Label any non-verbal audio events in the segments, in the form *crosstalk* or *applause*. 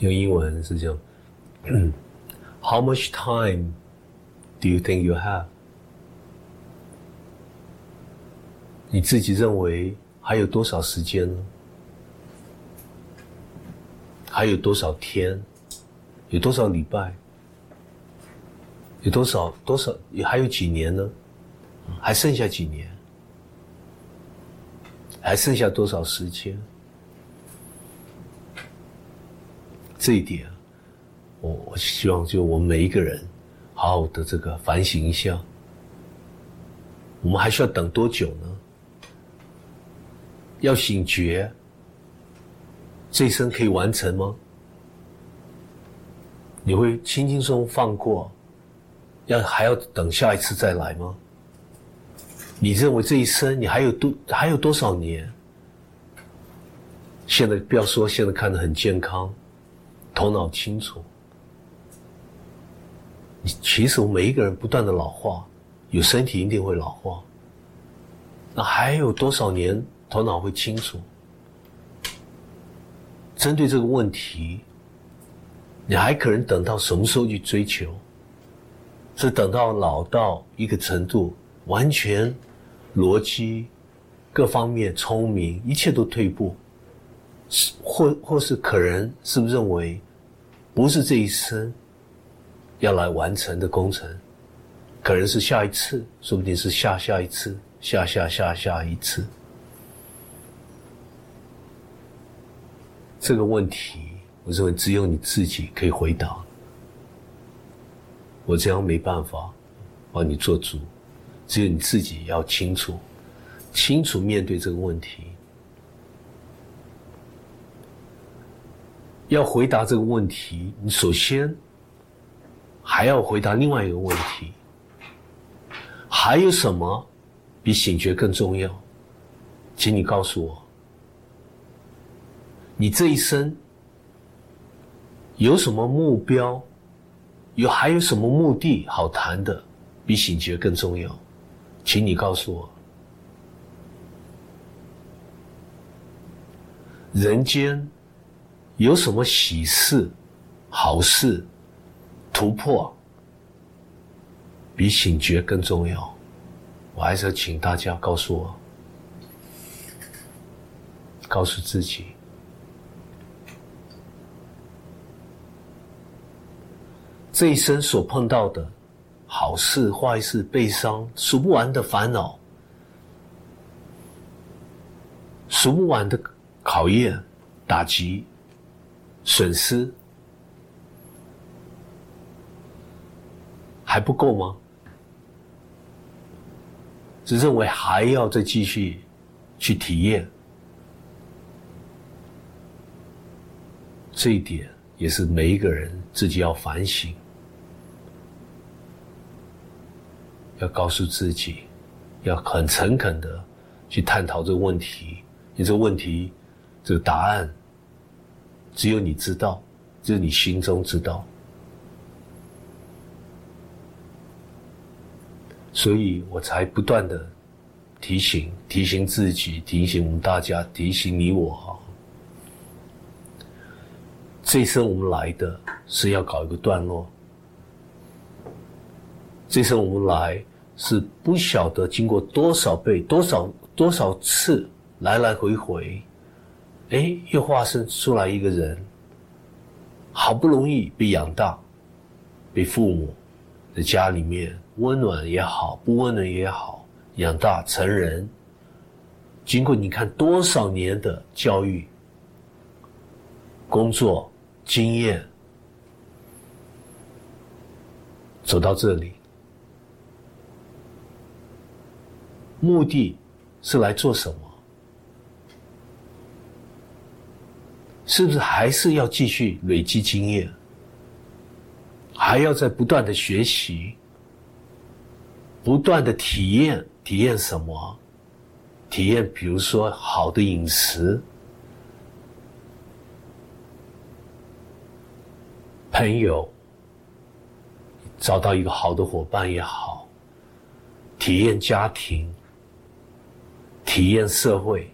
用英文是这样嗯：*clears throat* How much time do you think you have？你自己认为还有多少时间呢？还有多少天？有多少礼拜？有多少多少？还有几年呢？还剩下几年？还剩下多少时间？这一点，我我希望就我们每一个人，好好的这个反省一下。我们还需要等多久呢？要醒觉，这一生可以完成吗？你会轻轻松松放过？要还要等下一次再来吗？你认为这一生你还有多还有多少年？现在不要说现在看得很健康，头脑清楚。你其实每一个人不断的老化，有身体一定会老化。那还有多少年头脑会清楚？针对这个问题，你还可能等到什么时候去追求？是等到老到一个程度，完全逻辑各方面聪明，一切都退步，是或或是可能是不是认为不是这一生要来完成的工程，可能是下一次，说不定是下下一次，下下下下一次。这个问题，我认为只有你自己可以回答。我这样没办法帮你做主，只有你自己要清楚，清楚面对这个问题。要回答这个问题，你首先还要回答另外一个问题：还有什么比醒觉更重要？请你告诉我，你这一生有什么目标？有还有什么目的好谈的，比醒觉更重要？请你告诉我。人间有什么喜事、好事、突破，比醒觉更重要？我还是要请大家告诉我，告诉自己。这一生所碰到的好事、坏事、悲伤，数不完的烦恼，数不完的考验、打击、损失，还不够吗？只认为还要再继续去体验，这一点也是每一个人自己要反省。要告诉自己，要很诚恳的去探讨这个问题。你这个问题，这个答案，只有你知道，只有你心中知道。所以我才不断的提醒、提醒自己、提醒我们大家、提醒你我哈。这一生我们来的是要搞一个段落。这次我们来是不晓得经过多少倍、多少多少次来来回回，哎，又化身出来一个人，好不容易被养大，被父母在家里面温暖也好，不温暖也好，养大成人。经过你看多少年的教育、工作经验，走到这里。目的是来做什么？是不是还是要继续累积经验？还要在不断的学习，不断的体验，体验什么？体验，比如说好的饮食，朋友，找到一个好的伙伴也好，体验家庭。体验社会，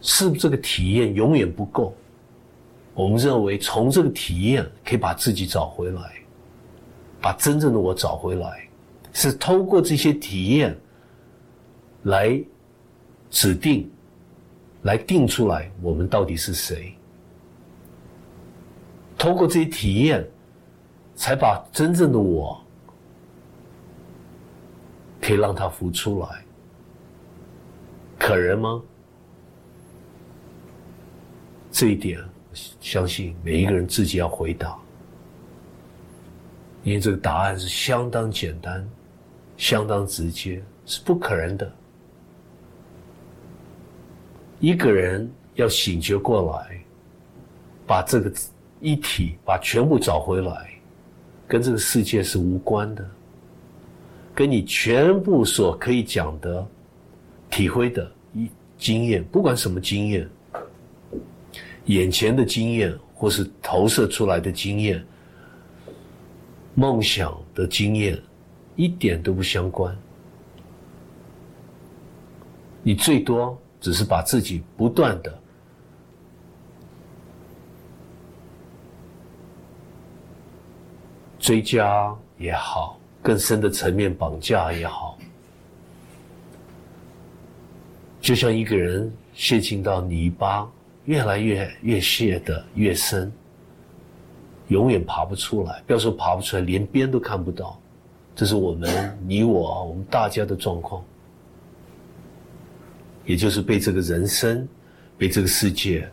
是不这个体验永远不够。我们认为从这个体验可以把自己找回来，把真正的我找回来，是通过这些体验来指定、来定出来我们到底是谁。通过这些体验，才把真正的我可以让它浮出来。可人吗？这一点，相信每一个人自己要回答，因为这个答案是相当简单、相当直接，是不可能的。一个人要醒觉过来，把这个一体把全部找回来，跟这个世界是无关的，跟你全部所可以讲的、体会的。一经验，不管什么经验，眼前的经验，或是投射出来的经验，梦想的经验，一点都不相关。你最多只是把自己不断的追加也好，更深的层面绑架也好。就像一个人陷进到泥巴，越来越越陷的越深，永远爬不出来。不要说爬不出来，连边都看不到。这是我们你我我们大家的状况，也就是被这个人生、被这个世界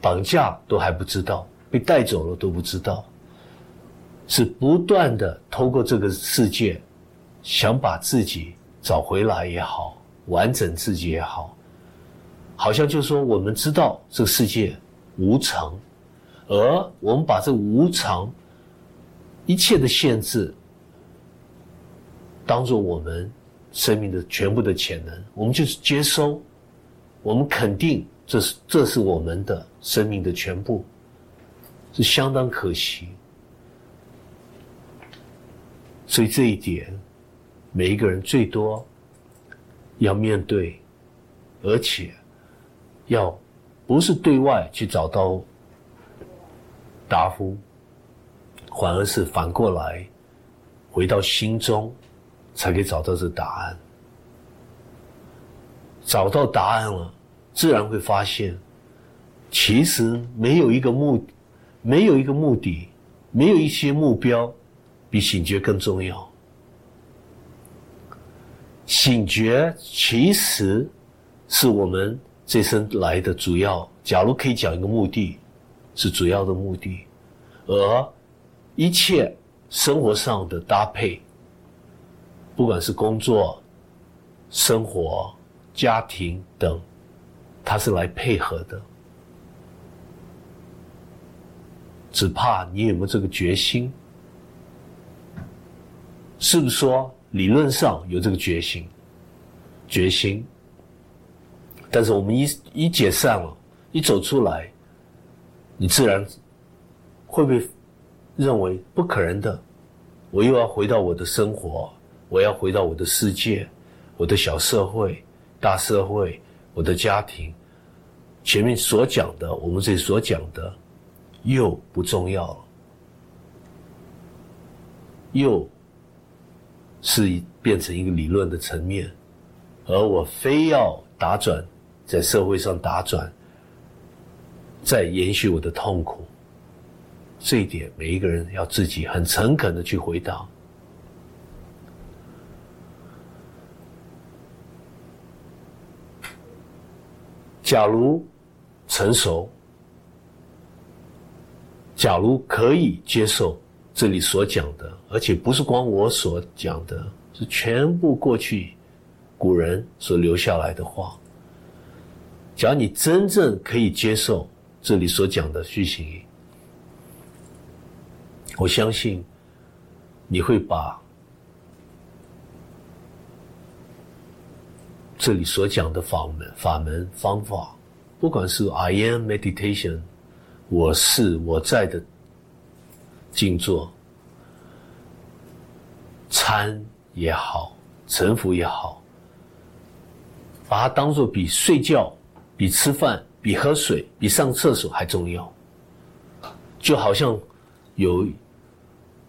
绑架，都还不知道；被带走了都不知道。是不断的透过这个世界，想把自己找回来也好。完整自己也好，好像就是说我们知道这个世界无常，而我们把这无常一切的限制当做我们生命的全部的潜能，我们就是接收，我们肯定这是这是我们的生命的全部，是相当可惜。所以这一点，每一个人最多。要面对，而且要不是对外去找到答复，反而是反过来回到心中，才可以找到这答案。找到答案了，自然会发现，其实没有一个目，没有一个目的，没有一些目标，比醒觉更重要。醒觉其实是我们这生来的主要。假如可以讲一个目的，是主要的目的，而一切生活上的搭配，不管是工作、生活、家庭等，它是来配合的。只怕你有没有这个决心？是不是说？理论上有这个决心，决心，但是我们一一解散了，一走出来，你自然会被认为不可能的？我又要回到我的生活，我要回到我的世界，我的小社会、大社会，我的家庭，前面所讲的，我们这里所讲的，又不重要了，又。是变成一个理论的层面，而我非要打转，在社会上打转，再延续我的痛苦。这一点，每一个人要自己很诚恳的去回答。假如成熟，假如可以接受。这里所讲的，而且不是光我所讲的，是全部过去古人所留下来的话。只要你真正可以接受这里所讲的虚行，我相信你会把这里所讲的法门、法门方法，不管是 I am meditation，我是我在的。静坐、参也好，沉浮也好，把它当做比睡觉比吃饭、比喝水、比上厕所还重要。就好像有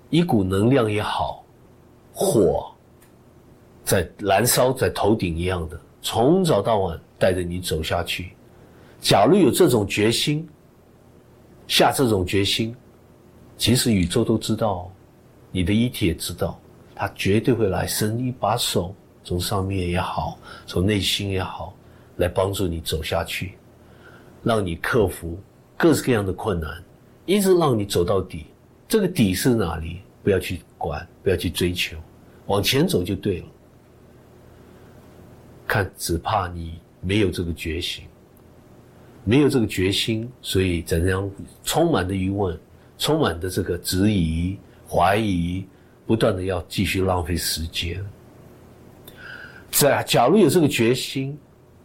一股能量也好，火在燃烧在头顶一样的，从早到晚带着你走下去。假如有这种决心，下这种决心，其实宇宙都知道，你的一体也知道，他绝对会来伸一把手，从上面也好，从内心也好，来帮助你走下去，让你克服各式各样的困难。一直让你走到底，这个底是哪里？不要去管，不要去追求，往前走就对了。看，只怕你没有这个决心，没有这个决心，所以怎样充满的疑问，充满的这个质疑、怀疑，不断的要继续浪费时间。在假如有这个决心，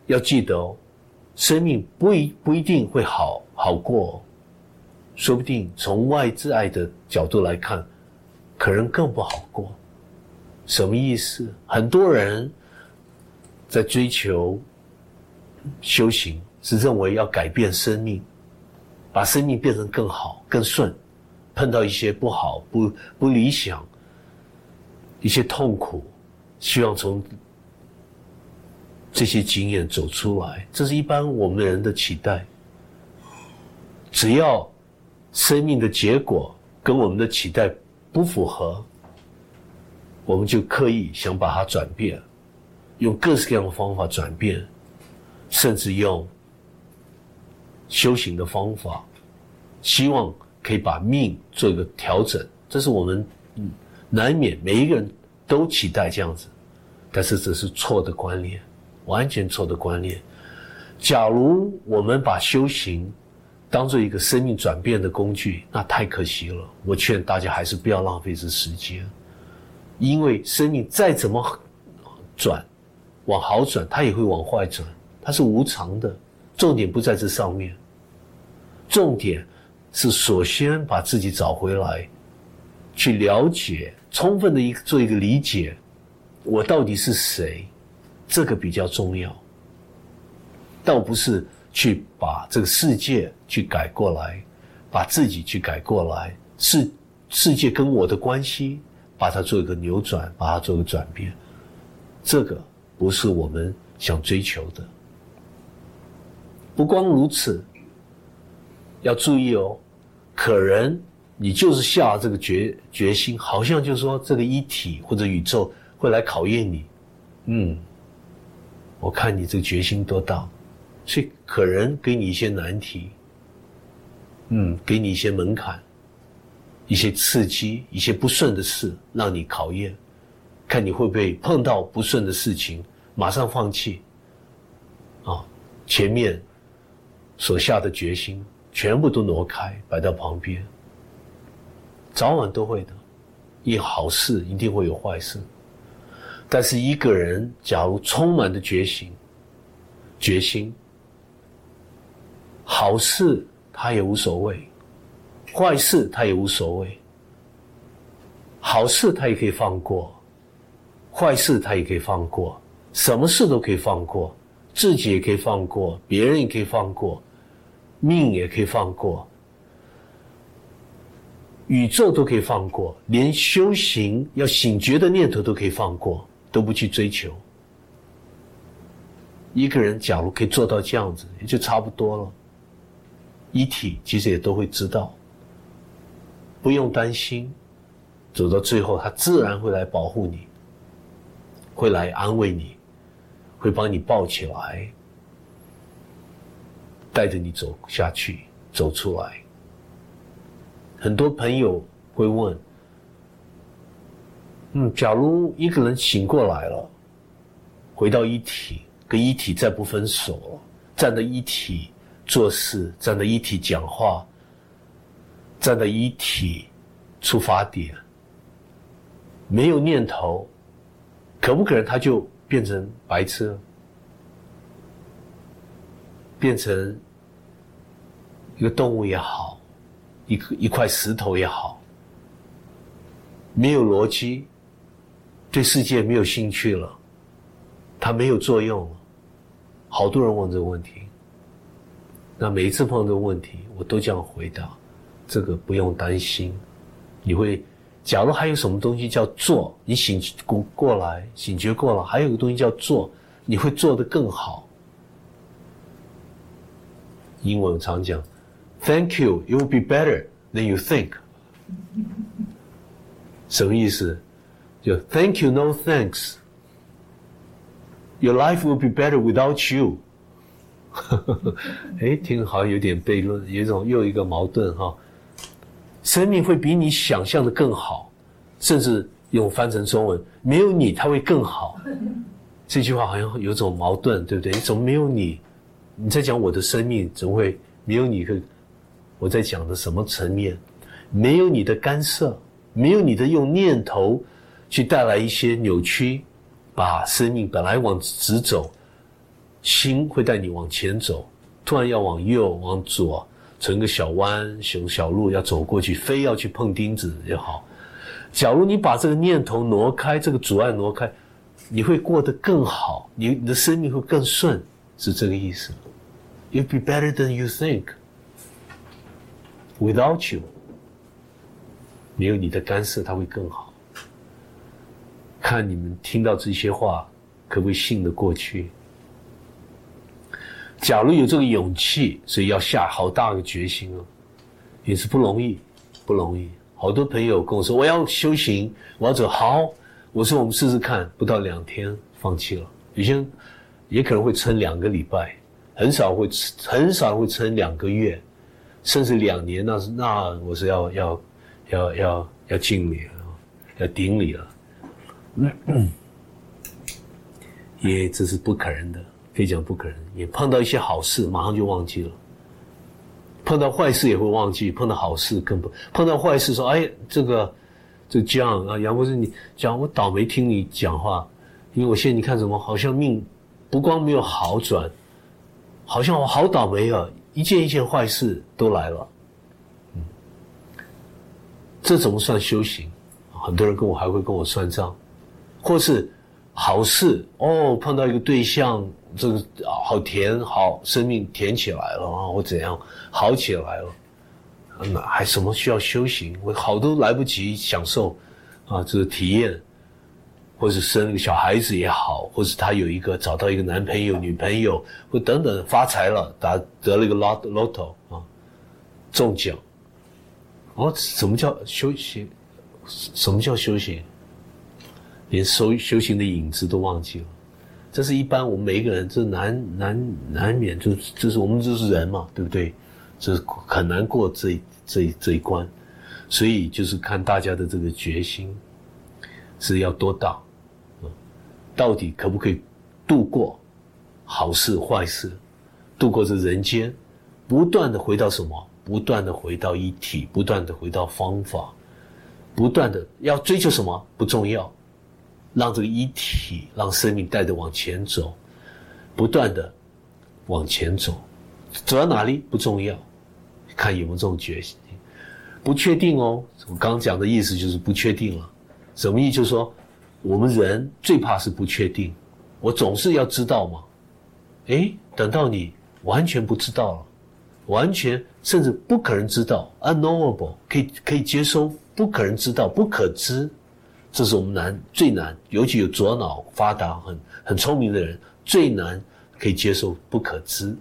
要记得哦，生命不一不一定会好好过。说不定从外在的角度来看，可能更不好过。什么意思？很多人在追求修行，是认为要改变生命，把生命变成更好、更顺。碰到一些不好、不不理想、一些痛苦，希望从这些经验走出来。这是一般我们人的期待。只要。生命的结果跟我们的期待不符合，我们就刻意想把它转变，用各式各样的方法转变，甚至用修行的方法，希望可以把命做一个调整。这是我们难免每一个人都期待这样子，但是这是错的观念，完全错的观念。假如我们把修行，当做一个生命转变的工具，那太可惜了。我劝大家还是不要浪费这时间，因为生命再怎么转，往好转，它也会往坏转，它是无常的。重点不在这上面，重点是首先把自己找回来，去了解，充分的一做一个理解，我到底是谁，这个比较重要，倒不是。去把这个世界去改过来，把自己去改过来，世世界跟我的关系，把它做一个扭转，把它做一个转变，这个不是我们想追求的。不光如此，要注意哦，可能你就是下这个决决心，好像就是说这个一体或者宇宙会来考验你，嗯，我看你这个决心多大。所以可能给你一些难题，嗯，给你一些门槛，一些刺激，一些不顺的事，让你考验，看你会不会碰到不顺的事情，马上放弃，啊，前面所下的决心全部都挪开，摆到旁边，早晚都会的，一好事一定会有坏事，但是一个人假如充满的决心，决心。好事他也无所谓，坏事他也无所谓。好事他也可以放过，坏事他也可以放过，什么事都可以放过，自己也可以放过，别人也可以放过，命也可以放过，宇宙都可以放过，连修行要醒觉的念头都可以放过，都不去追求。一个人假如可以做到这样子，也就差不多了。一体其实也都会知道，不用担心，走到最后，他自然会来保护你，会来安慰你，会帮你抱起来，带着你走下去，走出来。很多朋友会问：“嗯，假如一个人醒过来了，回到一体，跟一体再不分手了，站在一体。”做事站在一体讲话，站在一体出发点，没有念头，可不可能他就变成白痴，变成一个动物也好，一个一块石头也好，没有逻辑，对世界没有兴趣了，它没有作用了。好多人问这个问题。那每一次碰到这个问题，我都这样回答：这个不用担心。你会，假如还有什么东西叫做，你醒过过来，醒觉过了，还有个东西叫做，你会做得更好。英文常讲，Thank you, you will be better than you think。什么意思？就 Thank you, no thanks。Your life will be better without you。*laughs* 哎，听好像有点悖论，有一种又一个矛盾哈。生命会比你想象的更好，甚至用翻成中文，没有你它会更好。这句话好像有种矛盾，对不对？怎么没有你？你在讲我的生命，怎么会没有你？我在讲的什么层面？没有你的干涉，没有你的用念头去带来一些扭曲，把生命本来往直走，心会带你往前走，突然要往右、往左。成个小弯，小小路要走过去，非要去碰钉子也好。假如你把这个念头挪开，这个阻碍挪开，你会过得更好，你你的生命会更顺，是这个意思。You'll be better than you think. Without you，没有你的干涉，它会更好。看你们听到这些话，可不可以信得过去？假如有这个勇气，所以要下好大的决心哦，也是不容易，不容易。好多朋友跟我说，我要修行，我要走。好，我说我们试试看，不到两天放弃了。有些人也可能会撑两个礼拜，很少会很少会撑两个月，甚至两年。那是那我是要要要要要敬礼了，要顶礼了。那 *coughs* 也这是不可能的。非常不可能，也碰到一些好事，马上就忘记了；碰到坏事也会忘记，碰到好事更不。碰到坏事说：“哎，这个，这这样啊，杨博士，你讲我倒霉听你讲话，因为我现在你看什么，好像命不光没有好转，好像我好倒霉啊，一件一件坏事都来了。”嗯，这怎么算修行？很多人跟我还会跟我算账，或是好事哦，碰到一个对象。这个好甜，好生命甜起来了啊！我怎样好起来了？那还什么需要修行？我好多来不及享受啊！这个体验，或是生个小孩子也好，或是他有一个找到一个男朋友、女朋友，或等等发财了，打得了一个 lot lotto 啊，中奖。哦，什么叫修行？什么叫修行？连修修行的影子都忘记了。这是一般我们每一个人，这难难难免，就就是我们就是人嘛，对不对？这很难过这这这一关，所以就是看大家的这个决心是要多大，到底可不可以度过好事坏事，度过这人间，不断的回到什么？不断的回到一体，不断的回到方法，不断的要追求什么？不重要。让这个一体，让生命带着往前走，不断的往前走，走到哪里不重要，看有没有这种决心。不确定哦，我刚刚讲的意思就是不确定了。什么意思？就是说，我们人最怕是不确定。我总是要知道嘛。哎，等到你完全不知道了，完全甚至不可能知道，unknowable，可以可以接收，不可能知道，不可知。这是我们难最难，尤其有左脑发达、很很聪明的人最难可以接受不可知，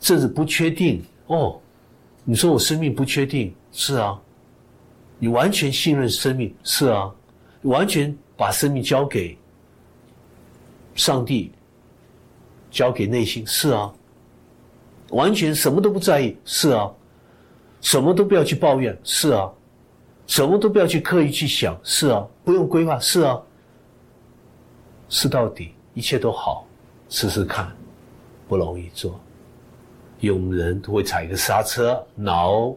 甚至不确定。哦，你说我生命不确定，是啊，你完全信任生命，是啊，完全把生命交给上帝，交给内心，是啊，完全什么都不在意，是啊，什么都不要去抱怨，是啊。什么都不要去刻意去想，是啊，不用规划，是啊，试到底，一切都好，试试看，不容易做，有人都会踩个刹车，恼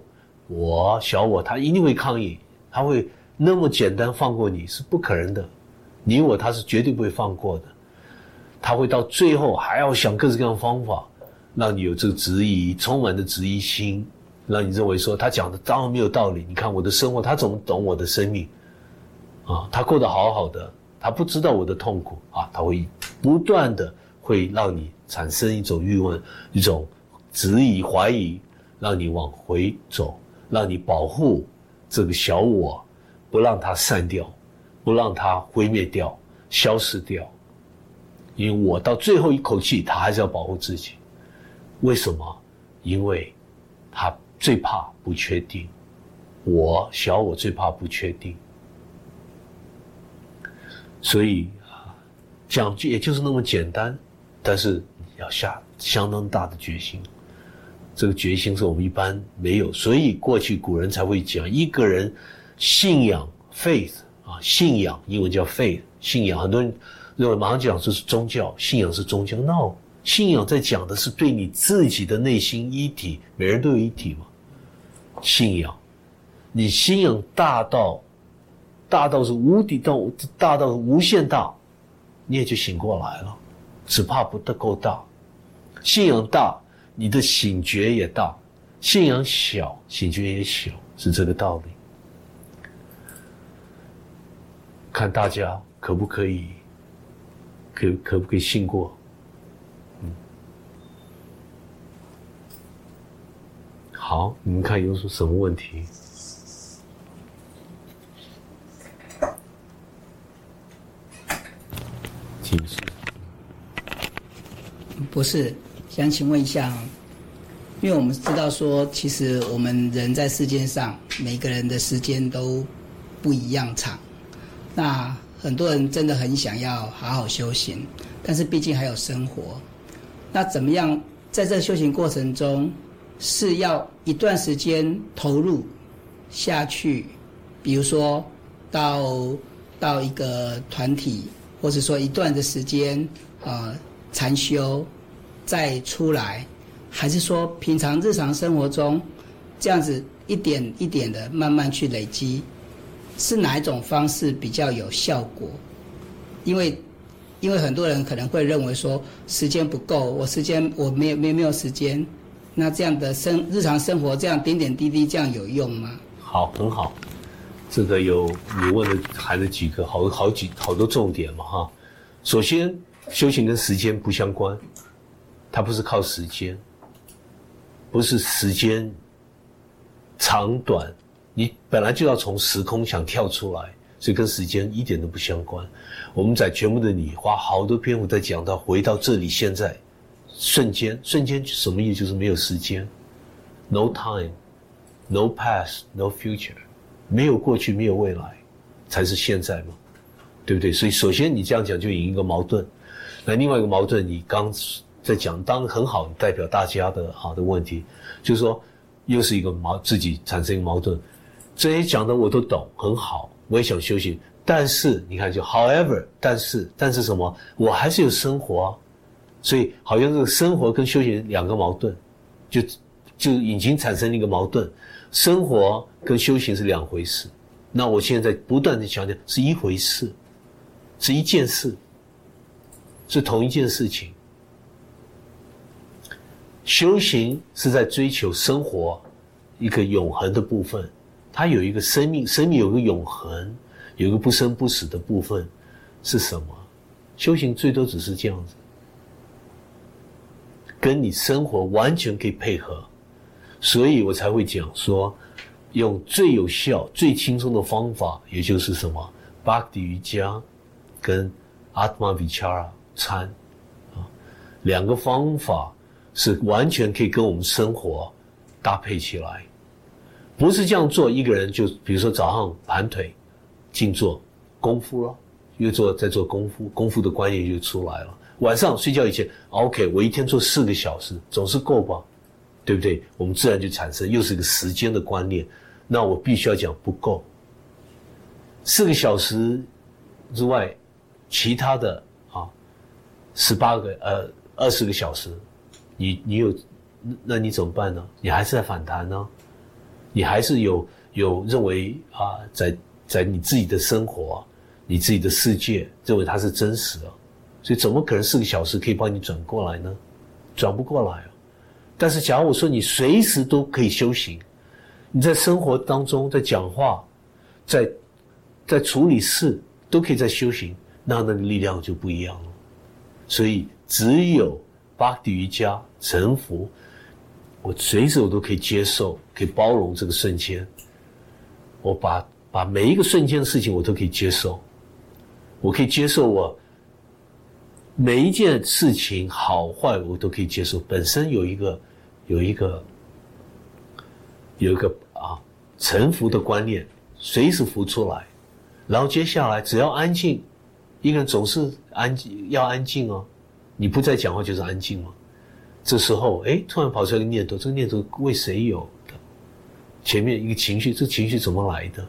我小我，他一定会抗议，他会那么简单放过你是不可能的，你我他是绝对不会放过的，他会到最后还要想各式各样的方法，让你有这个质疑，充满的质疑心。让你认为说他讲的当然没有道理。你看我的生活，他怎么懂我的生命？啊，他过得好好的，他不知道我的痛苦啊，他会不断的会让你产生一种欲望，一种质疑、怀疑，让你往回走，让你保护这个小我，不让它散掉，不让它毁灭掉、消失掉。因为我到最后一口气，他还是要保护自己。为什么？因为他最怕不确定。我小我最怕不确定，所以啊，讲句也就是那么简单，但是要下相当大的决心。这个决心是我们一般没有，所以过去古人才会讲一个人信仰 faith 啊，信仰英文叫 faith，信仰很多人认为马上讲这是宗教，信仰是宗教，no，信仰在讲的是对你自己的内心一体，每人都有一体嘛，信仰。你信仰大到，大到是无底到大到无限大，你也就醒过来了，只怕不得够大。信仰大，你的醒觉也大；信仰小，醒觉也小，是这个道理。看大家可不可以，可可不可以信过？嗯，好，你们看有什么问题？不是，想请问一下，因为我们知道说，其实我们人在世界上，每个人的时间都不一样长。那很多人真的很想要好好修行，但是毕竟还有生活。那怎么样在这修行过程中，是要一段时间投入下去，比如说到到一个团体。或者说一段的时间，啊，禅修，再出来，还是说平常日常生活中，这样子一点一点的慢慢去累积，是哪一种方式比较有效果？因为，因为很多人可能会认为说时间不够，我时间我没有没没有时间，那这样的生日常生活这样点点滴滴这样有用吗？好，很好。这个有你问的含了几个好好几好多重点嘛哈，首先修行跟时间不相关，它不是靠时间，不是时间长短，你本来就要从时空想跳出来，所以跟时间一点都不相关。我们在全部的你花好多篇幅在讲到回到这里现在瞬间瞬间什么意思？就是没有时间，no time，no past，no future。没有过去，没有未来，才是现在嘛，对不对？所以首先你这样讲就引一个矛盾，那另外一个矛盾你刚在讲，当很好，代表大家的好的问题，就是说又是一个矛自己产生一个矛盾，这些讲的我都懂，很好，我也想休息，但是你看就 however，但是但是什么？我还是有生活，所以好像这个生活跟修行两个矛盾，就就已经产生了一个矛盾。生活跟修行是两回事，那我现在不断的强调是一回事，是一件事，是同一件事情。修行是在追求生活一个永恒的部分，它有一个生命，生命有个永恒，有个不生不死的部分，是什么？修行最多只是这样子，跟你生活完全可以配合。所以我才会讲说，用最有效、最轻松的方法，也就是什么，Bhakti 瑜伽跟 Atma Vichara 参啊，两个方法是完全可以跟我们生活搭配起来。不是这样做，一个人就比如说早上盘腿静坐功夫了，又做在做功夫，功夫的观念就出来了。晚上睡觉以前，OK，我一天做四个小时，总是够吧？对不对？我们自然就产生又是一个时间的观念。那我必须要讲不够。四个小时之外，其他的啊，十八个呃二十个小时，你你有，那你怎么办呢？你还是在反弹呢？你还是有有认为啊，在在你自己的生活、你自己的世界，认为它是真实的，所以怎么可能四个小时可以帮你转过来呢？转不过来啊！但是，假如我说你随时都可以修行，你在生活当中，在讲话，在在处理事，都可以在修行，那那个力量就不一样了。所以，只有巴迪瑜伽、沉浮，我随时我都可以接受，可以包容这个瞬间。我把把每一个瞬间的事情我都可以接受，我可以接受我每一件事情好坏我都可以接受。本身有一个有一个有一个啊臣服的观念，随时浮出来，然后接下来只要安静，一个人总是安静要安静哦，你不再讲话就是安静嘛。这时候哎，突然跑出来一个念头，这个念头为谁有的？前面一个情绪，这情绪怎么来的？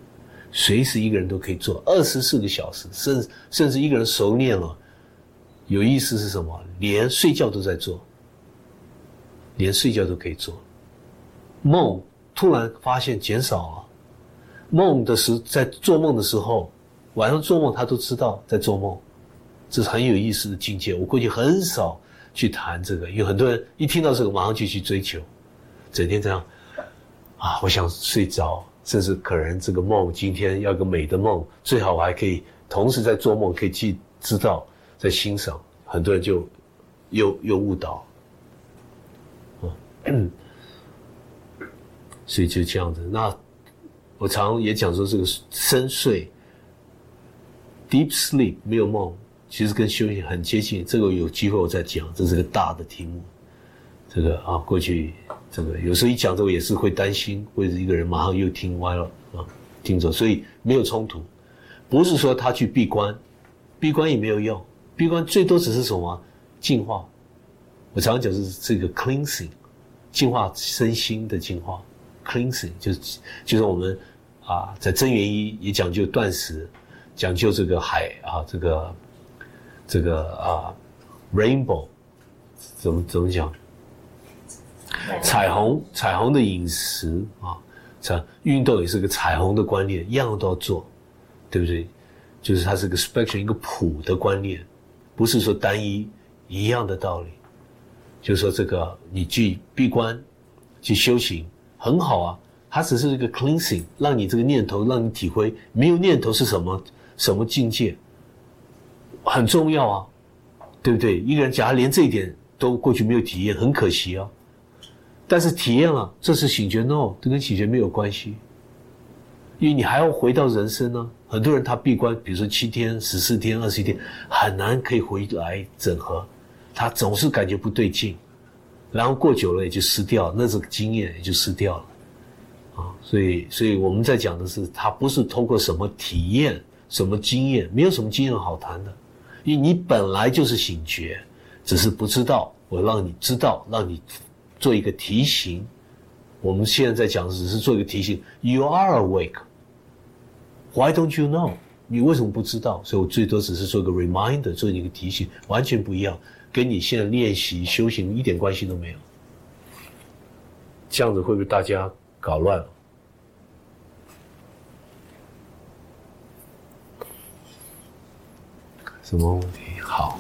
随时一个人都可以做，二十四个小时，甚甚至一个人熟练了，有意思是什么？连睡觉都在做，连睡觉都可以做。梦突然发现减少了，梦的时在做梦的时候，晚上做梦他都知道在做梦，这是很有意思的境界。我过去很少去谈这个，因为很多人一听到这个马上就去追求，整天这样。啊，我想睡着，甚至可能这个梦今天要个美的梦，最好我还可以同时在做梦，可以去知道在欣赏。很多人就又又误导，嗯，所以就这样子。那我常也讲说，这个深睡 （deep sleep） 没有梦，其实跟修行很接近。这个有机会我再讲，这是个大的题目。这个啊，过去。这个有时候一讲这个也是会担心，或者一个人马上又听歪了啊，听着，所以没有冲突，不是说他去闭关，闭关也没有用，闭关最多只是什么净化。我常常讲是这个 cleansing，净化身心的净化，cleansing 就是就是我们啊在真元一也讲究断食，讲究这个海啊这个这个啊 rainbow 怎么怎么讲？彩虹，彩虹的饮食啊，这运动也是个彩虹的观念，一样都要做，对不对？就是它是个 spectrum 一个谱的观念，不是说单一一样的道理。就说这个你去闭关，去修行很好啊，它只是一个 cleansing，让你这个念头让你体会没有念头是什么什么境界，很重要啊，对不对？一个人假如连这一点都过去没有体验，很可惜啊。但是体验了，这是醒觉，no，这跟醒觉没有关系，因为你还要回到人生呢。很多人他闭关，比如说七天、十四天、二十一天，很难可以回来整合，他总是感觉不对劲，然后过久了也就失掉，那这个经验也就失掉了，啊，所以，所以我们在讲的是，他不是通过什么体验、什么经验，没有什么经验好谈的，因为你本来就是醒觉，只是不知道，我让你知道，让你。做一个提醒，我们现在在讲只是做一个提醒。You are awake. Why don't you know? 你为什么不知道？所以我最多只是做个 reminder，做一个提醒，完全不一样，跟你现在练习修行一点关系都没有。这样子会被大家搞乱了？什么问题？好。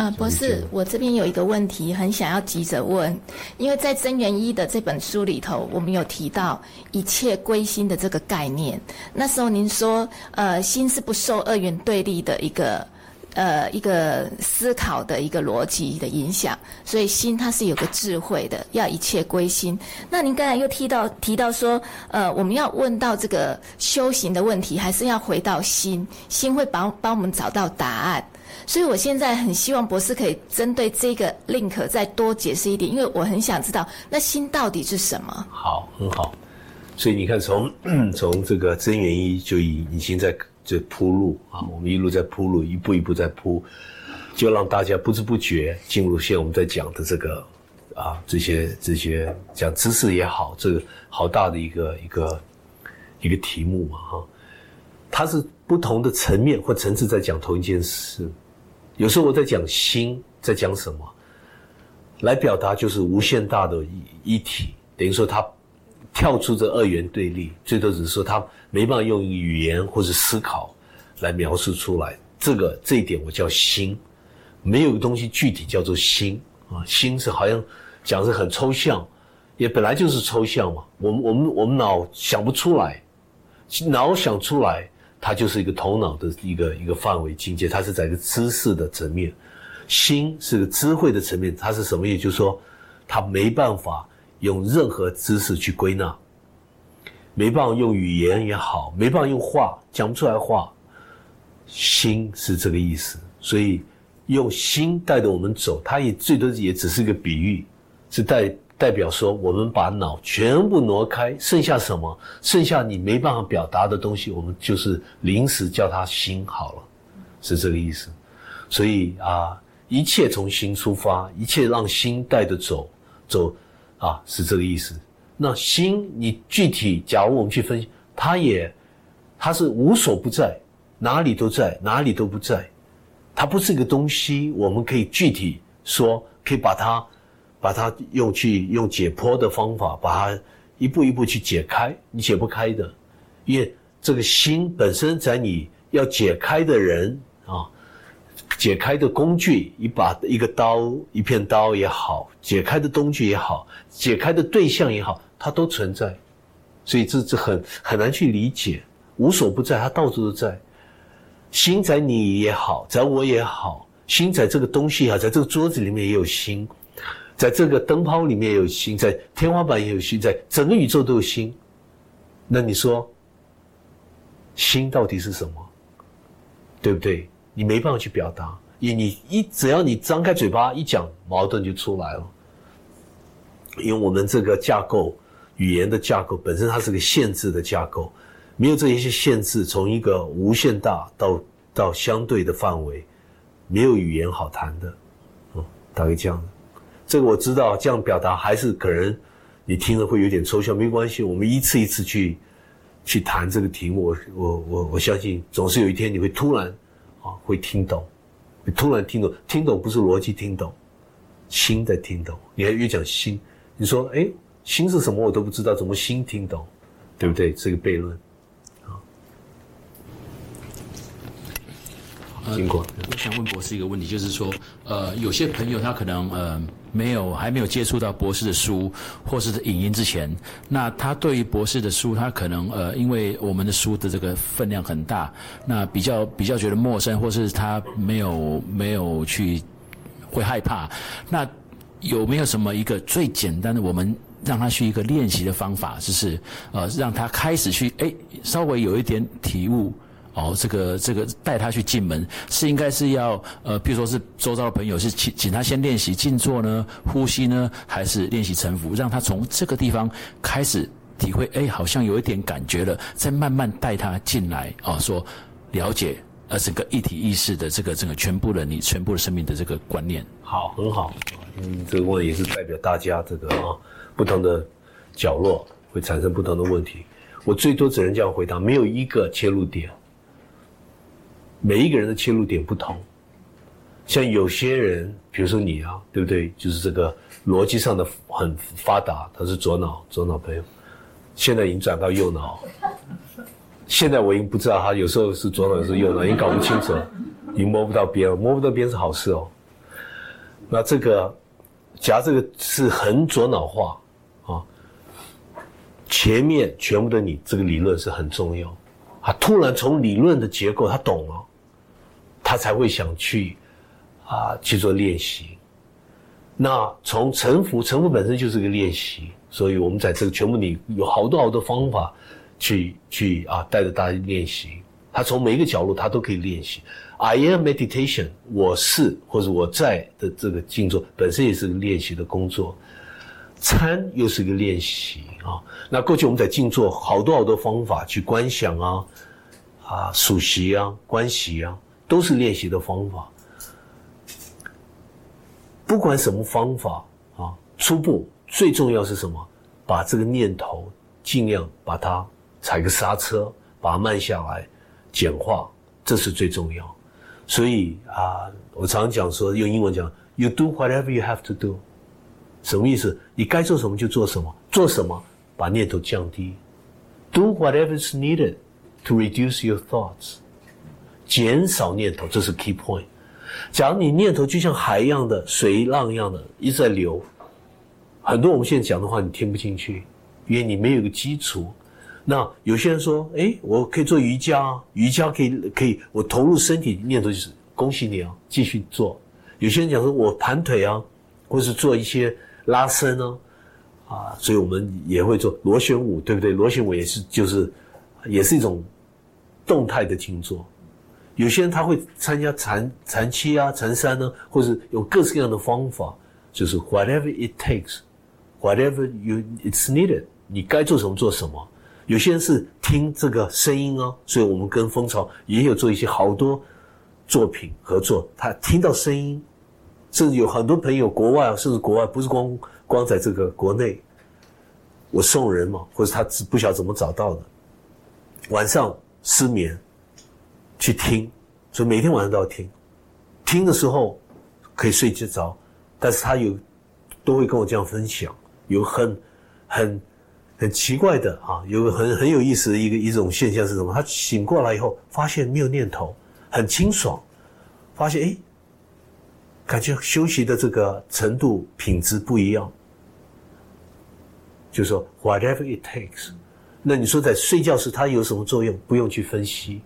呃，博士，我这边有一个问题，很想要急着问，因为在真元一的这本书里头，我们有提到一切归心的这个概念。那时候您说，呃，心是不受二元对立的一个，呃，一个思考的一个逻辑的影响，所以心它是有个智慧的，要一切归心。那您刚才又提到提到说，呃，我们要问到这个修行的问题，还是要回到心，心会帮帮我们找到答案。所以，我现在很希望博士可以针对这个 link 再多解释一点，因为我很想知道那心到底是什么。好，很好。所以你看，从 *clears throat* 从这个真元一就已已经在在铺路啊，我们一路在铺路，一步一步在铺，就让大家不知不觉进入现在我们在讲的这个啊这些这些讲知识也好，这个好大的一个一个一个题目嘛哈，它是不同的层面或层次在讲同一件事。有时候我在讲心，在讲什么，来表达就是无限大的一一体，等于说它跳出这二元对立，最多只是说它没办法用语言或者思考来描述出来。这个这一点我叫心，没有东西具体叫做心啊，心是好像讲是很抽象，也本来就是抽象嘛。我们我们我们脑想不出来，脑想出来。它就是一个头脑的一个一个范围境界，它是在一个知识的层面，心是个智慧的层面。它是什么意思？就是说，它没办法用任何知识去归纳，没办法用语言也好，没办法用话讲不出来话，心是这个意思，所以用心带着我们走，它也最多也只是个比喻，是带代表说我们把脑全部挪开，剩下什么？剩下你没办法表达的东西，我们就是临时叫它心好了，是这个意思。所以啊，一切从心出发，一切让心带着走，走啊，是这个意思。那心，你具体，假如我们去分析，它也，它是无所不在。哪里都在，哪里都不在，它不是一个东西，我们可以具体说，可以把它，把它用去用解剖的方法，把它一步一步去解开，你解不开的，因为这个心本身在你要解开的人啊，解开的工具，一把一个刀，一片刀也好，解开的工具也好，解开的对象也好，它都存在，所以这这很很难去理解，无所不在，它到处都在。心在你也好，在我也好，心在这个东西也好，在这个桌子里面也有心，在这个灯泡里面有心，在天花板也有心，在整个宇宙都有心。那你说，心到底是什么？对不对？你没办法去表达，因你一只要你张开嘴巴一讲，矛盾就出来了。因为我们这个架构，语言的架构本身它是个限制的架构。没有这一些限制，从一个无限大到到相对的范围，没有语言好谈的，嗯，大概这样。这个我知道，这样表达还是可能你听了会有点抽象，没关系，我们一次一次去去谈这个题目。我我我我相信，总是有一天你会突然啊会听懂，突然听懂，听懂不是逻辑听懂，心在听懂。你还越讲心，你说哎，心是什么我都不知道，怎么心听懂，对不对？这个悖论。经过，我想问博士一个问题，就是说，呃，有些朋友他可能呃没有还没有接触到博士的书或是影音之前，那他对于博士的书，他可能呃因为我们的书的这个分量很大，那比较比较觉得陌生，或是他没有没有去会害怕，那有没有什么一个最简单的，我们让他去一个练习的方法，就是呃让他开始去哎稍微有一点体悟。哦，这个这个带他去进门是应该是要呃，比如说是周遭的朋友是请请他先练习静坐呢，呼吸呢，还是练习沉浮，让他从这个地方开始体会，哎，好像有一点感觉了，再慢慢带他进来啊，说了解呃整个一体意识的这个整个全部的你全部的生命的这个观念。好，很好，嗯，这个问也是代表大家这个啊不同的角落会产生不同的问题，我最多只能这样回答，没有一个切入点。每一个人的切入点不同，像有些人，比如说你啊，对不对？就是这个逻辑上的很发达，他是左脑左脑朋友，现在已经转到右脑，现在我已经不知道他有时候是左脑，有时候右脑，已经搞不清楚，已经摸不到边了。摸不到边是好事哦。那这个，夹这个是很左脑化啊，前面全部的你这个理论是很重要，他突然从理论的结构他懂了。他才会想去，啊，去做练习。那从沉浮，沉浮本身就是个练习，所以我们在这个全部里有好多好多方法，去去啊，带着大家练习。他从每一个角落，他都可以练习。I am meditation，我是或者我在的这个静坐本身也是个练习的工作。参又是个练习啊。那过去我们在静坐好多好多方法去观想啊，啊，数息啊，观息啊。都是练习的方法，不管什么方法啊，初步最重要是什么？把这个念头尽量把它踩个刹车，把它慢下来，简化，这是最重要。所以啊，我常讲说，用英文讲，You do whatever you have to do，什么意思？你该做什么就做什么，做什么把念头降低，Do whatever is needed to reduce your thoughts。减少念头，这是 key point。假如你念头就像海一样的水浪一样的一直在流，很多我们现在讲的话你听不进去，因为你没有个基础。那有些人说：“哎，我可以做瑜伽，瑜伽可以可以，我投入身体念头就是恭喜你啊，继续做。”有些人讲说：“我盘腿啊，或是做一些拉伸哦，啊，所以我们也会做螺旋舞，对不对？螺旋舞也是就是也是一种动态的静坐。有些人他会参加禅禅七啊、禅三呢，或者用各式各样的方法，就是 whatever it takes，whatever you it's needed，你该做什么做什么。有些人是听这个声音啊，所以我们跟蜂巢也有做一些好多作品合作。他听到声音，甚至有很多朋友国外，甚至国外不是光光在这个国内，我送人嘛，或者他不晓得怎么找到的，晚上失眠去听，所以每天晚上都要听。听的时候可以睡得着，但是他有都会跟我这样分享，有很很。很奇怪的啊，有很很有意思的一个一种现象是什么？他醒过来以后，发现没有念头，很清爽，发现哎，感觉休息的这个程度品质不一样。就说 whatever it takes，那你说在睡觉时它有什么作用？不用去分析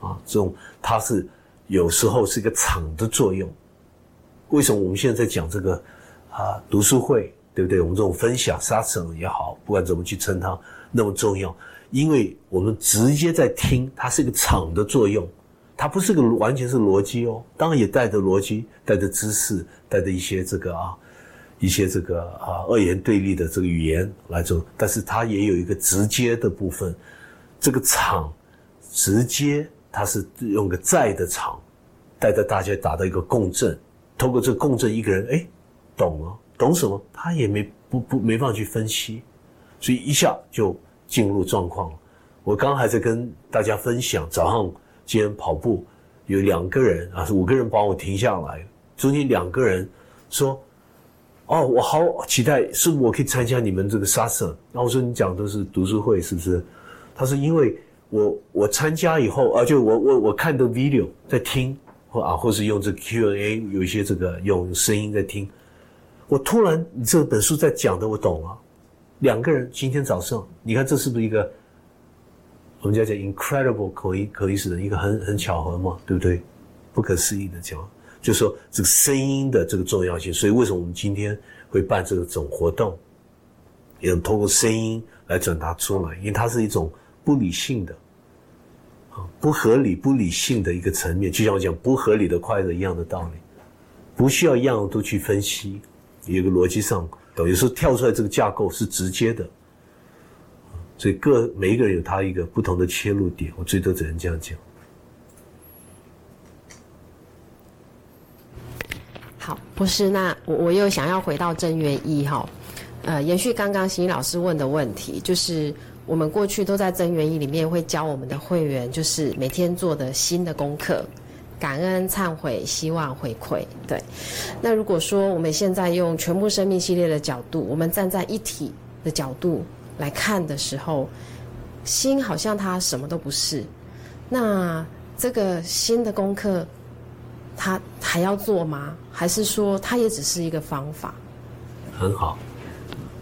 啊，这种它是有时候是一个场的作用。为什么我们现在在讲这个啊读书会？对不对？我们这种分享、杀生也好，不管怎么去称它，那么重要，因为我们直接在听，它是一个场的作用，它不是个完全是逻辑哦。当然也带着逻辑，带着知识，带着一些这个啊，一些这个啊二元对立的这个语言来做，但是它也有一个直接的部分，这个场直接他是用个在的场，带着大家达到一个共振，通过这个共振，一个人哎懂了。懂什么？他也没不不没办法去分析，所以一下就进入状况了。我刚刚还在跟大家分享，早上今天跑步有两个人啊，五个人帮我停下来，中间两个人说：“哦，我好期待，是不是我可以参加你们这个沙社？”然后我说：“你讲的是读书会是不是？”他说：“因为我我参加以后啊，就我我我看的 video 在听，或啊或是用这 Q&A 有一些这个用声音在听。”我突然，你这本书在讲的，我懂了。两个人今天早上，你看这是不是一个我们叫叫 incredible 口音口意思的一个很很巧合嘛，对不对？不可思议的巧，就说这个声音的这个重要性。所以为什么我们今天会办这种活动，也通过声音来转达出来？因为它是一种不理性的啊，不合理、不理性的一个层面。就像我讲不合理的快乐一样的道理，不需要一样都去分析。有个逻辑上，等于是跳出来这个架构是直接的，所以各每一个人有他一个不同的切入点，我最多只能这样讲。好，不是，那我我又想要回到真元一哈，呃，延续刚刚邢老师问的问题，就是我们过去都在增援一里面会教我们的会员，就是每天做的新的功课。感恩、忏悔、希望、回馈，对。那如果说我们现在用全部生命系列的角度，我们站在一体的角度来看的时候，心好像它什么都不是。那这个新的功课，它还要做吗？还是说它也只是一个方法？很好，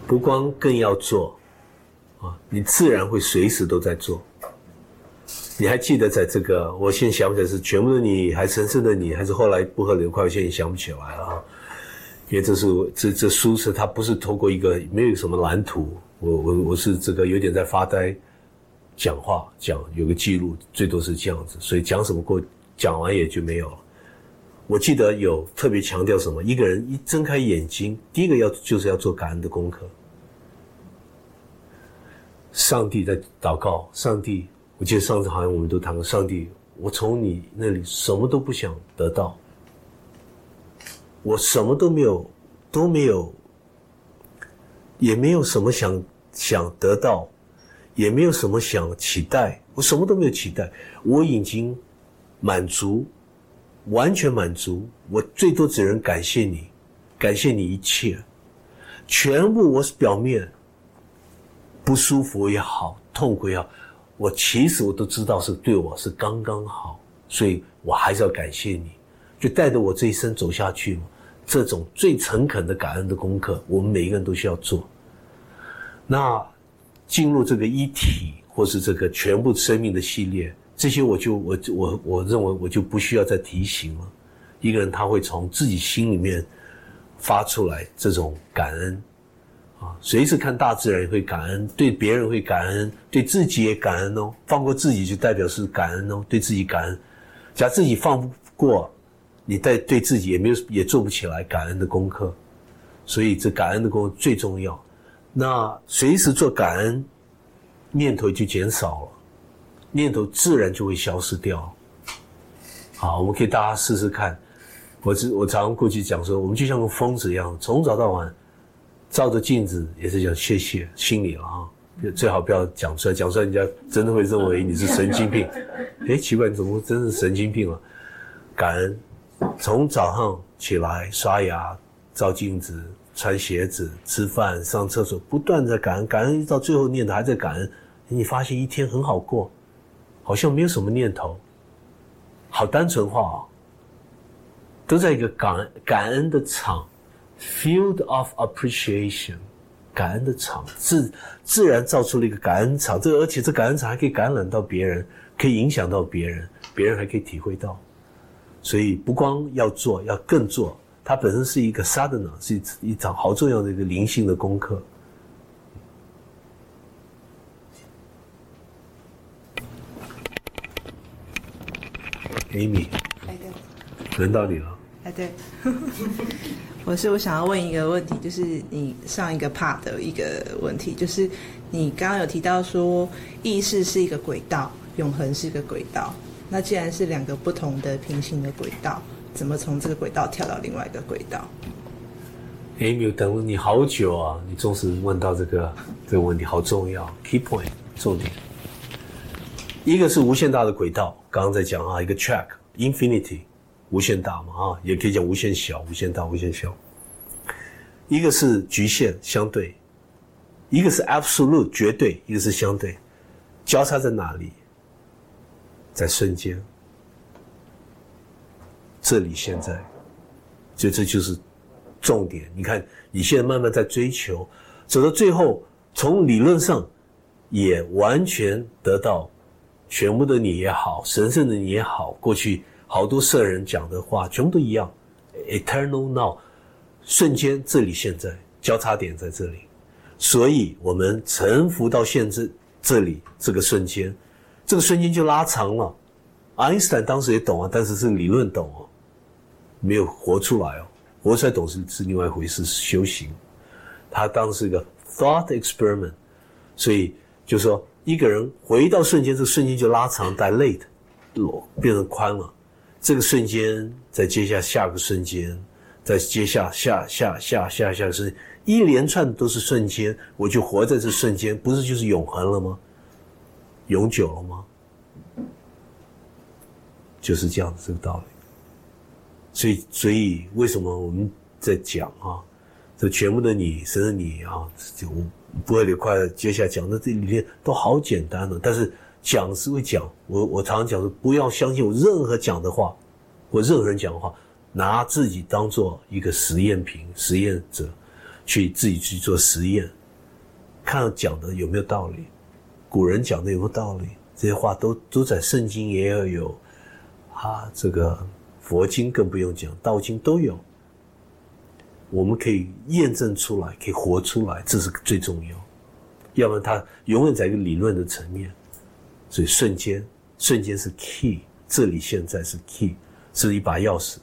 不光更要做你自然会随时都在做。你还记得在这个？我现在想不起来是全部的你，还神圣的你，还是后来不合流快？我现在想不起来了啊！因为这是这这书是它不是透过一个没有什么蓝图，我我我是这个有点在发呆，讲话讲有个记录，最多是这样子，所以讲什么过讲完也就没有了。我记得有特别强调什么？一个人一睁开眼睛，第一个要就是要做感恩的功课。上帝在祷告，上帝。我记得上次好像我们都谈过，上帝，我从你那里什么都不想得到，我什么都没有，都没有，也没有什么想想得到，也没有什么想期待，我什么都没有期待，我已经满足，完全满足，我最多只能感谢你，感谢你一切，全部我是表面不舒服也好，痛苦也好。我其实我都知道是对我是刚刚好，所以我还是要感谢你，就带着我这一生走下去嘛。这种最诚恳的感恩的功课，我们每一个人都需要做。那进入这个一体，或是这个全部生命的系列，这些我就我我我认为我就不需要再提醒了。一个人他会从自己心里面发出来这种感恩，啊，随时看大自然也会感恩，对别人会感恩，对自己也感恩哦。放过自己就代表是感恩哦，对自己感恩。假自己放不过，你在对自己也没有也做不起来感恩的功课。所以这感恩的功最重要。那随时做感恩，念头就减少了，念头自然就会消失掉。好，我们可以大家试试看。我只我常过去讲说，我们就像个疯子一样，从早到晚照着镜子也是讲谢谢，心里了啊，最好不要讲出来，讲出来人家真的会认为你是神经病。*laughs* 哎，奇怪，你怎么真是神经病啊？感恩，从早上起来刷牙、照镜子、穿鞋子、吃饭、上厕所，不断在感恩，感恩到最后念头还在感恩，你发现一天很好过，好像没有什么念头，好单纯化啊。都在一个感感恩的场，field of appreciation，感恩的场自自然造出了一个感恩场，这而且这感恩场还可以感染到别人，可以影响到别人，别人还可以体会到，所以不光要做，要更做，它本身是一个 sadhana，是一一场好重要的一个灵性的功课。Amy，轮到你了。哎，对，*laughs* 我是我想要问一个问题，就是你上一个 part 的一个问题，就是你刚刚有提到说意识是一个轨道，永恒是一个轨道。那既然是两个不同的平行的轨道，怎么从这个轨道跳到另外一个轨道？Amy，等了你好久啊，你总是问到这个这个问题，好重要，key point 重点。一个是无限大的轨道，刚刚在讲啊，一个 track infinity。无限大嘛啊，也可以讲无限小、无限大、无限小。一个是局限相对，一个是 absolute 绝对，一个是相对。交叉在哪里？在瞬间，这里现在，所以这就是重点。你看，你现在慢慢在追求，走到最后，从理论上也完全得到全部的你也好，神圣的你也好，过去。好多圣人讲的话，全部都一样，eternal now，瞬间这里现在交叉点在这里，所以我们沉浮到现在这里这个瞬间，这个瞬间就拉长了。爱因斯坦当时也懂啊，但是是理论懂哦，没有活出来哦，活出来懂是是另外一回事，修行。他当时一个 thought experiment，所以就说一个人回到瞬间，这瞬间就拉长，dilate，变成宽了。这个瞬间，再接下下个瞬间，再接下下下下下下是一连串都是瞬间，我就活在这瞬间，不是就是永恒了吗？永久了吗？就是这样子这个道理。所以，所以为什么我们在讲啊？这全部的你，甚至你啊，就不会快接下来讲的这里面都好简单的，但是。讲是会讲，我我常常讲说，不要相信我任何讲的话，或任何人讲的话，拿自己当做一个实验品、实验者，去自己去做实验，看讲的有没有道理，古人讲的有没有道理，这些话都都在圣经也要有，啊，这个佛经更不用讲，道经都有，我们可以验证出来，可以活出来，这是最重要，要不然它永远在一个理论的层面。所以瞬间，瞬间是 key，这里现在是 key，是一把钥匙。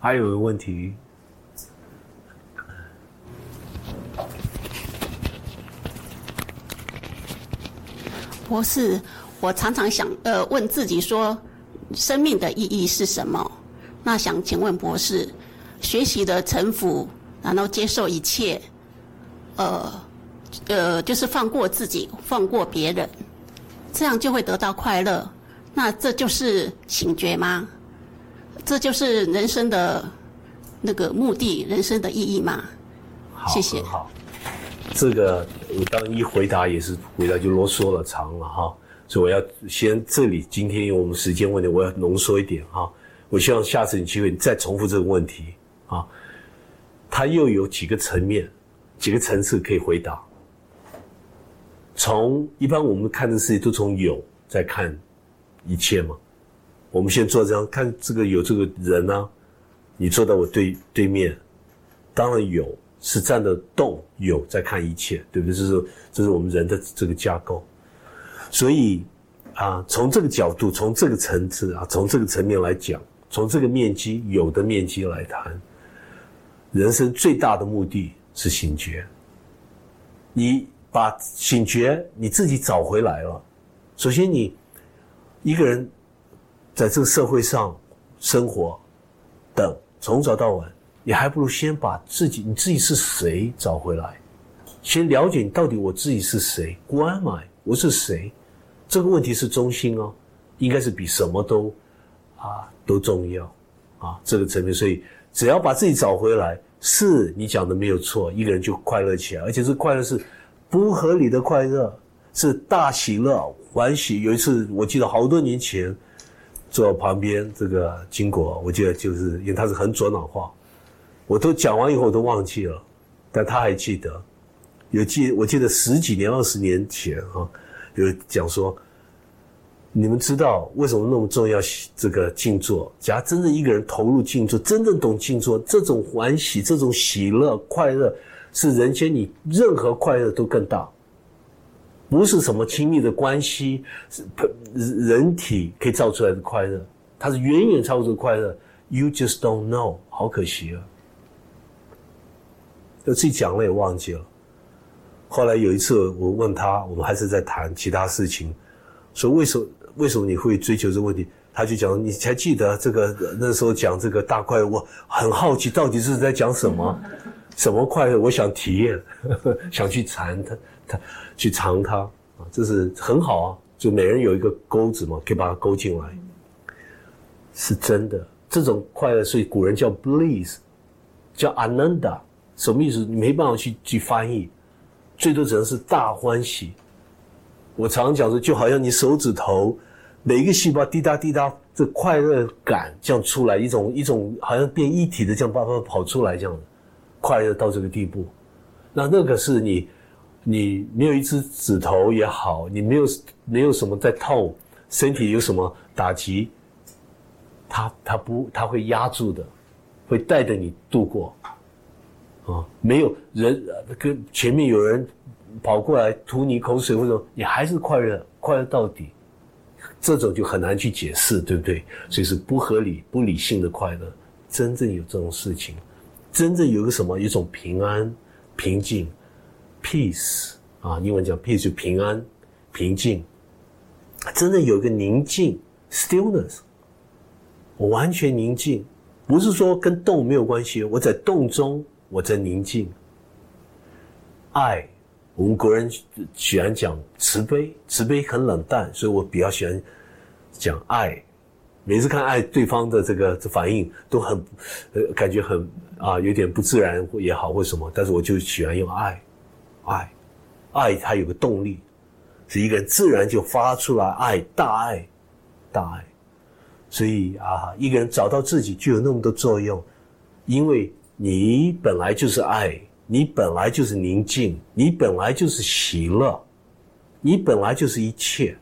还有一个问题，博士，我常常想呃问自己说，生命的意义是什么？那想请问博士，学习的臣服，然后接受一切。呃，呃，就是放过自己，放过别人，这样就会得到快乐。那这就是醒觉吗？这就是人生的那个目的，人生的意义吗？谢谢。好，这个我当一回答也是回答就啰嗦了，长了哈。所以我要先这里今天因为我们时间问题，我要浓缩一点哈。我希望下次有机会你再重复这个问题啊。它又有几个层面。几个层次可以回答。从一般我们看的世界都从有在看一切嘛。我们先做这样看这个有这个人啊，你坐在我对对面，当然有是站的动，有在看一切，对不对？这是这是我们人的这个架构。所以啊，从这个角度，从这个层次啊，从这个层面来讲，从这个面积有的面积来谈，人生最大的目的是醒觉。你把醒觉你自己找回来了。首先，你一个人在这个社会上生活，等从早到晚，你还不如先把自己你自己是谁找回来，先了解你到底我自己是谁，Who am I？我是谁？这个问题是中心哦，应该是比什么都啊都重要啊这个层面。所以，只要把自己找回来。是你讲的没有错，一个人就快乐起来，而且是快乐是不合理的快乐，是大喜乐、欢喜。有一次我记得好多年前，坐旁边这个经过，我记得就是因为他是很左脑化，我都讲完以后我都忘记了，但他还记得，有记我记得十几年、二十年前啊，有讲说。你们知道为什么那么重要？这个静坐，假如真正一个人投入静坐，真正懂静坐，这种欢喜、这种喜乐、快乐，是人间你任何快乐都更大。不是什么亲密的关系，人体可以造出来的快乐，它是远远超过这个快乐。You just don't know，好可惜啊！我自己讲了也忘记了。后来有一次我问他，我们还是在谈其他事情，说为什么？为什么你会追求这个问题？他就讲，你才记得这个那时候讲这个大快，我很好奇到底是在讲什么，*laughs* 什么快乐？我想体验，*laughs* 想去尝它，它去尝它啊，这是很好啊。就每人有一个钩子嘛，可以把它勾进来，是真的。这种快乐，所以古人叫 bliss，叫 ananda，什么意思？你没办法去去翻译，最多只能是大欢喜。我常讲说，就好像你手指头每一个细胞滴答滴答，这快乐感这样出来，一种一种好像变一体的这样叭叭跑出来这样的快乐到这个地步，那那个是你你没有一只指头也好，你没有没有什么在痛，身体有什么打击，它它不它会压住的，会带着你度过啊，没有人跟前面有人。跑过来吐你口水，或者你还是快乐，快乐到底，这种就很难去解释，对不对？所以是不合理、不理性的快乐。真正有这种事情，真正有个什么，一种平安、平静，peace 啊，英文讲 peace 平安、平静。真正有一个宁静，stillness，我完全宁静，不是说跟动没有关系，我在动中，我在宁静，爱。我们国人喜欢讲慈悲，慈悲很冷淡，所以我比较喜欢讲爱。每次看爱对方的这个反应都很，呃，感觉很啊，有点不自然也好或什么，但是我就喜欢用爱，爱，爱它有个动力，是一个人自然就发出来爱，大爱，大爱。所以啊，一个人找到自己就有那么多作用，因为你本来就是爱。你本来就是宁静，你本来就是喜乐，你本来就是一切，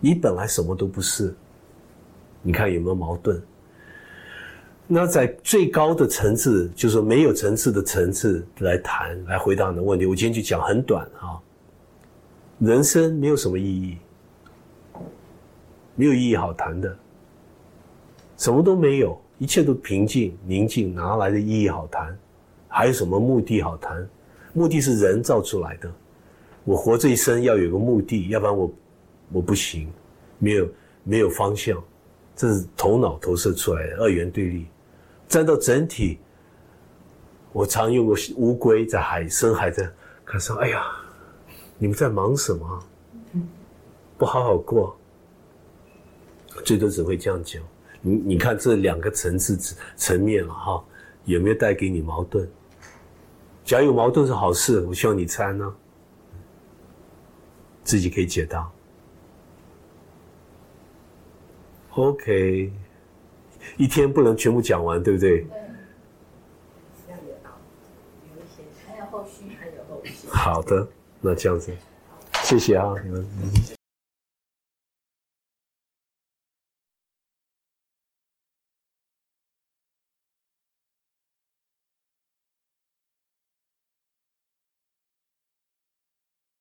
你本来什么都不是。你看有没有矛盾？那在最高的层次，就是没有层次的层次来谈，来回答你的问题。我今天就讲很短啊，人生没有什么意义，没有意义好谈的，什么都没有，一切都平静宁静，哪来的意义好谈？还有什么目的好谈？目的是人造出来的。我活这一生要有个目的，要不然我我不行，没有没有方向，这是头脑投射出来的二元对立。站到整体，我常用过乌龟在海深海在看上，哎呀，你们在忙什么？不好好过，最多只会这样讲。你你看这两个层次层面了哈，有没有带给你矛盾？假如有矛盾是好事，我希望你参呢，自己可以解答。OK，一天不能全部讲完，对不对？好的，那这样子，谢谢啊，你们。